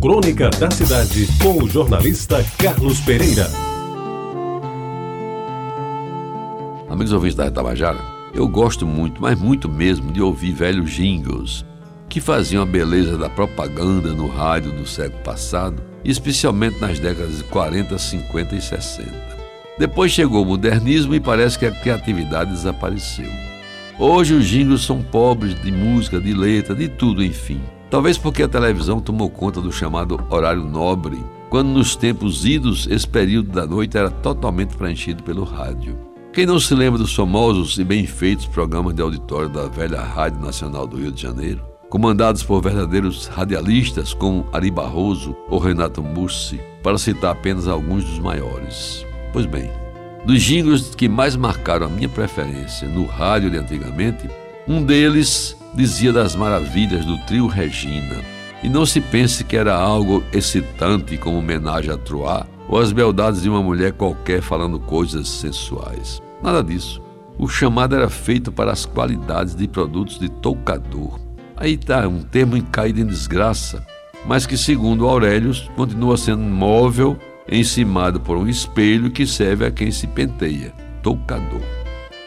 Crônica da Cidade, com o jornalista Carlos Pereira. Amigos ouvintes da Retabajara, eu gosto muito, mas muito mesmo, de ouvir velhos jingles que faziam a beleza da propaganda no rádio do século passado, especialmente nas décadas de 40, 50 e 60. Depois chegou o modernismo e parece que a criatividade desapareceu. Hoje os jingles são pobres de música, de letra, de tudo, enfim. Talvez porque a televisão tomou conta do chamado horário nobre, quando nos tempos idos esse período da noite era totalmente preenchido pelo rádio. Quem não se lembra dos famosos e bem feitos programas de auditório da velha Rádio Nacional do Rio de Janeiro, comandados por verdadeiros radialistas como Ari Barroso ou Renato Mussi, para citar apenas alguns dos maiores? Pois bem, dos jingles que mais marcaram a minha preferência no rádio de antigamente, um deles dizia das maravilhas do trio Regina. E não se pense que era algo excitante como homenagem a Troá ou as beldades de uma mulher qualquer falando coisas sensuais. Nada disso. O chamado era feito para as qualidades de produtos de toucador. Aí está um termo caído em desgraça, mas que, segundo Aurelius, continua sendo móvel, encimado por um espelho que serve a quem se penteia. Toucador.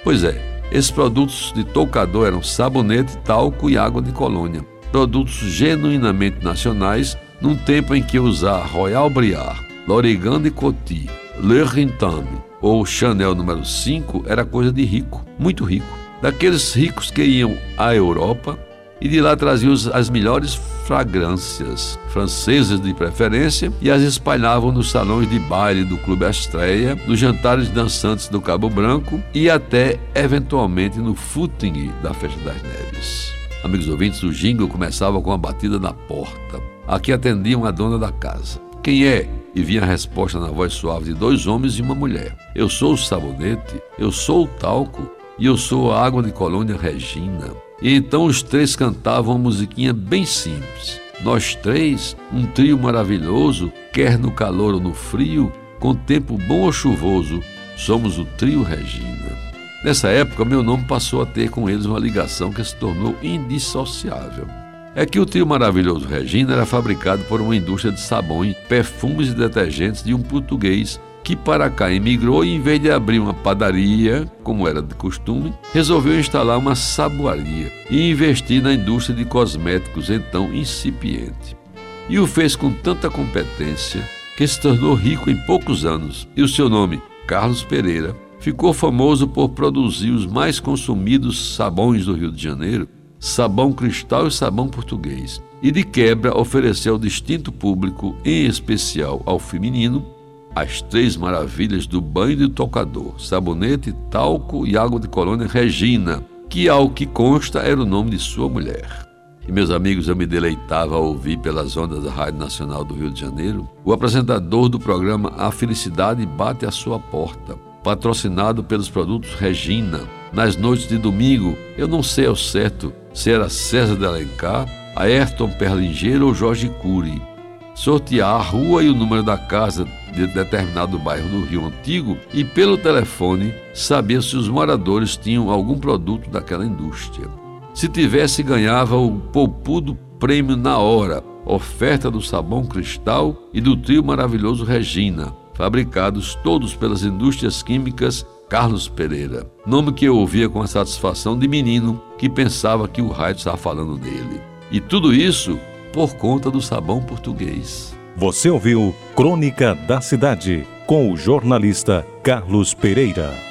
Pois é, esses produtos de toucador eram sabonete, talco e água de colônia. Produtos genuinamente nacionais, num tempo em que usar Royal Briard, L'Oregan de Coty, Le Rintame ou Chanel número 5 era coisa de rico, muito rico. Daqueles ricos que iam à Europa e de lá traziam as melhores fragrâncias, francesas de preferência, e as espalhavam nos salões de baile do Clube Astreia, nos jantares dançantes do Cabo Branco e até, eventualmente, no footing da Festa das Neves. Amigos ouvintes, o jingle começava com a batida na porta. Aqui atendiam a dona da casa. Quem é? E vinha a resposta na voz suave de dois homens e uma mulher. Eu sou o sabonete, eu sou o talco e eu sou a água de colônia Regina. E então os três cantavam uma musiquinha bem simples. Nós três, um trio maravilhoso, quer no calor ou no frio, com tempo bom ou chuvoso, somos o trio Regina. Nessa época, meu nome passou a ter com eles uma ligação que se tornou indissociável. É que o trio maravilhoso Regina era fabricado por uma indústria de sabões, perfumes e detergentes de um português que para cá emigrou e, em vez de abrir uma padaria, como era de costume, resolveu instalar uma saboaria e investir na indústria de cosméticos então incipiente. E o fez com tanta competência que se tornou rico em poucos anos e o seu nome, Carlos Pereira, ficou famoso por produzir os mais consumidos sabões do Rio de Janeiro, sabão cristal e sabão português. E de quebra ofereceu ao distinto público, em especial ao feminino, as três maravilhas do banho de tocador: sabonete, talco e água de colônia Regina, que, ao que consta, era o nome de sua mulher. E, meus amigos, eu me deleitava a ouvir pelas ondas da Rádio Nacional do Rio de Janeiro o apresentador do programa A Felicidade Bate à Sua Porta, patrocinado pelos produtos Regina. Nas noites de domingo, eu não sei ao certo se era César de Alencar, Ayrton Perlingeiro ou Jorge Cury sortear a rua e o número da casa de determinado bairro do Rio Antigo e, pelo telefone, saber se os moradores tinham algum produto daquela indústria. Se tivesse, ganhava o poupudo prêmio na hora, oferta do sabão cristal e do trio maravilhoso Regina, fabricados todos pelas indústrias químicas Carlos Pereira, nome que eu ouvia com a satisfação de menino que pensava que o raio estava falando dele. E tudo isso por conta do sabão português. Você ouviu Crônica da Cidade com o jornalista Carlos Pereira.